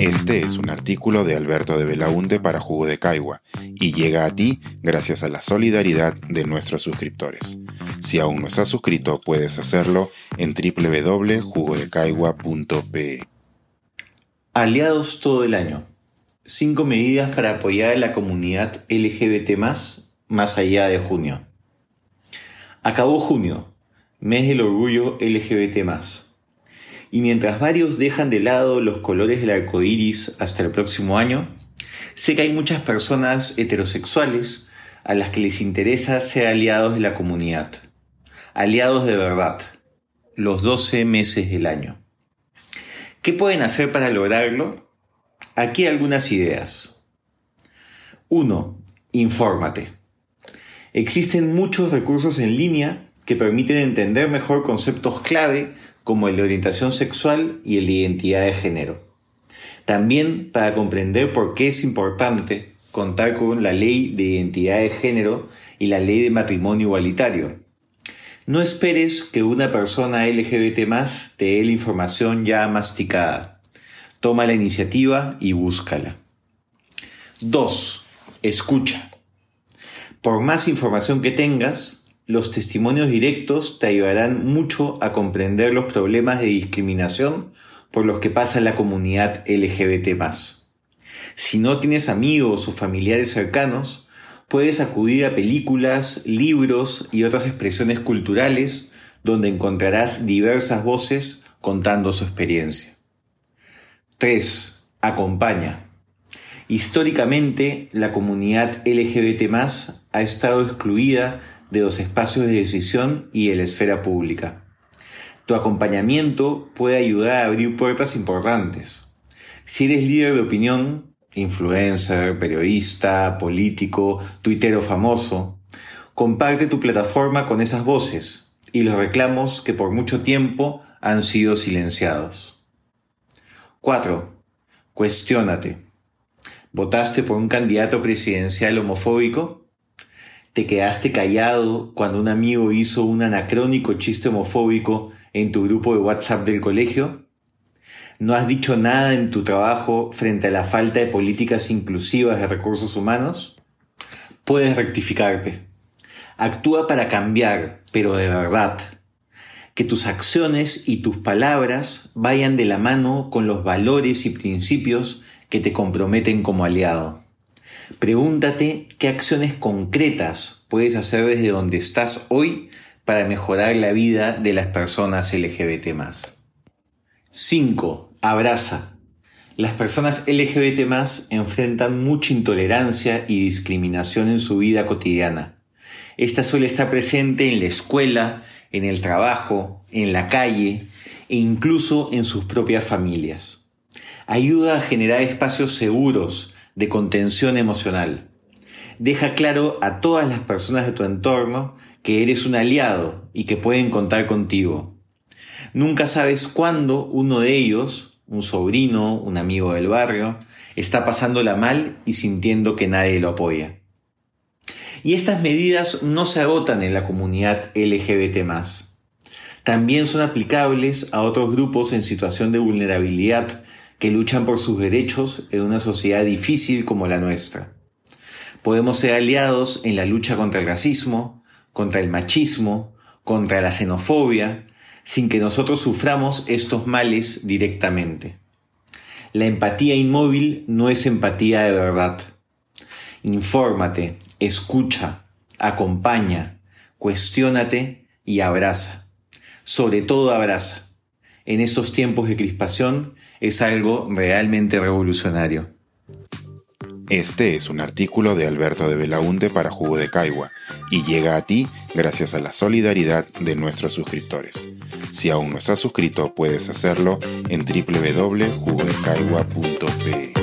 Este es un artículo de Alberto de Belaunte para Jugo de Caigua y llega a ti gracias a la solidaridad de nuestros suscriptores. Si aún no estás suscrito, puedes hacerlo en www.jugodecaigua.pe. Aliados todo el año. Cinco medidas para apoyar a la comunidad LGBT más allá de junio. Acabó junio, mes del orgullo LGBT. Y mientras varios dejan de lado los colores del arco iris hasta el próximo año, sé que hay muchas personas heterosexuales a las que les interesa ser aliados de la comunidad. Aliados de verdad, los 12 meses del año. ¿Qué pueden hacer para lograrlo? Aquí algunas ideas. 1. Infórmate. Existen muchos recursos en línea que permiten entender mejor conceptos clave como el de orientación sexual y el de identidad de género. También para comprender por qué es importante contar con la ley de identidad de género y la ley de matrimonio igualitario. No esperes que una persona LGBT más te dé la información ya masticada. Toma la iniciativa y búscala. 2. Escucha. Por más información que tengas, los testimonios directos te ayudarán mucho a comprender los problemas de discriminación por los que pasa la comunidad LGBT. Si no tienes amigos o familiares cercanos, puedes acudir a películas, libros y otras expresiones culturales donde encontrarás diversas voces contando su experiencia. 3. Acompaña. Históricamente, la comunidad LGBT ha estado excluida de los espacios de decisión y de la esfera pública. Tu acompañamiento puede ayudar a abrir puertas importantes. Si eres líder de opinión, influencer, periodista, político, tuitero famoso, comparte tu plataforma con esas voces y los reclamos que por mucho tiempo han sido silenciados. 4. Cuestiónate. ¿Votaste por un candidato presidencial homofóbico? ¿Te quedaste callado cuando un amigo hizo un anacrónico chiste homofóbico en tu grupo de WhatsApp del colegio? ¿No has dicho nada en tu trabajo frente a la falta de políticas inclusivas de recursos humanos? Puedes rectificarte. Actúa para cambiar, pero de verdad. Que tus acciones y tus palabras vayan de la mano con los valores y principios que te comprometen como aliado. Pregúntate qué acciones concretas puedes hacer desde donde estás hoy para mejorar la vida de las personas LGBT. 5. Abraza. Las personas LGBT enfrentan mucha intolerancia y discriminación en su vida cotidiana. Esta suele estar presente en la escuela, en el trabajo, en la calle e incluso en sus propias familias ayuda a generar espacios seguros de contención emocional. Deja claro a todas las personas de tu entorno que eres un aliado y que pueden contar contigo. Nunca sabes cuándo uno de ellos, un sobrino, un amigo del barrio, está pasándola mal y sintiendo que nadie lo apoya. Y estas medidas no se agotan en la comunidad LGBT. También son aplicables a otros grupos en situación de vulnerabilidad que luchan por sus derechos en una sociedad difícil como la nuestra. Podemos ser aliados en la lucha contra el racismo, contra el machismo, contra la xenofobia, sin que nosotros suframos estos males directamente. La empatía inmóvil no es empatía de verdad. Infórmate, escucha, acompaña, cuestiónate y abraza. Sobre todo abraza. En estos tiempos de crispación es algo realmente revolucionario. Este es un artículo de Alberto de Belaunte para Jugo de Caigua y llega a ti gracias a la solidaridad de nuestros suscriptores. Si aún no estás suscrito, puedes hacerlo en www.jugodecaigua.pe.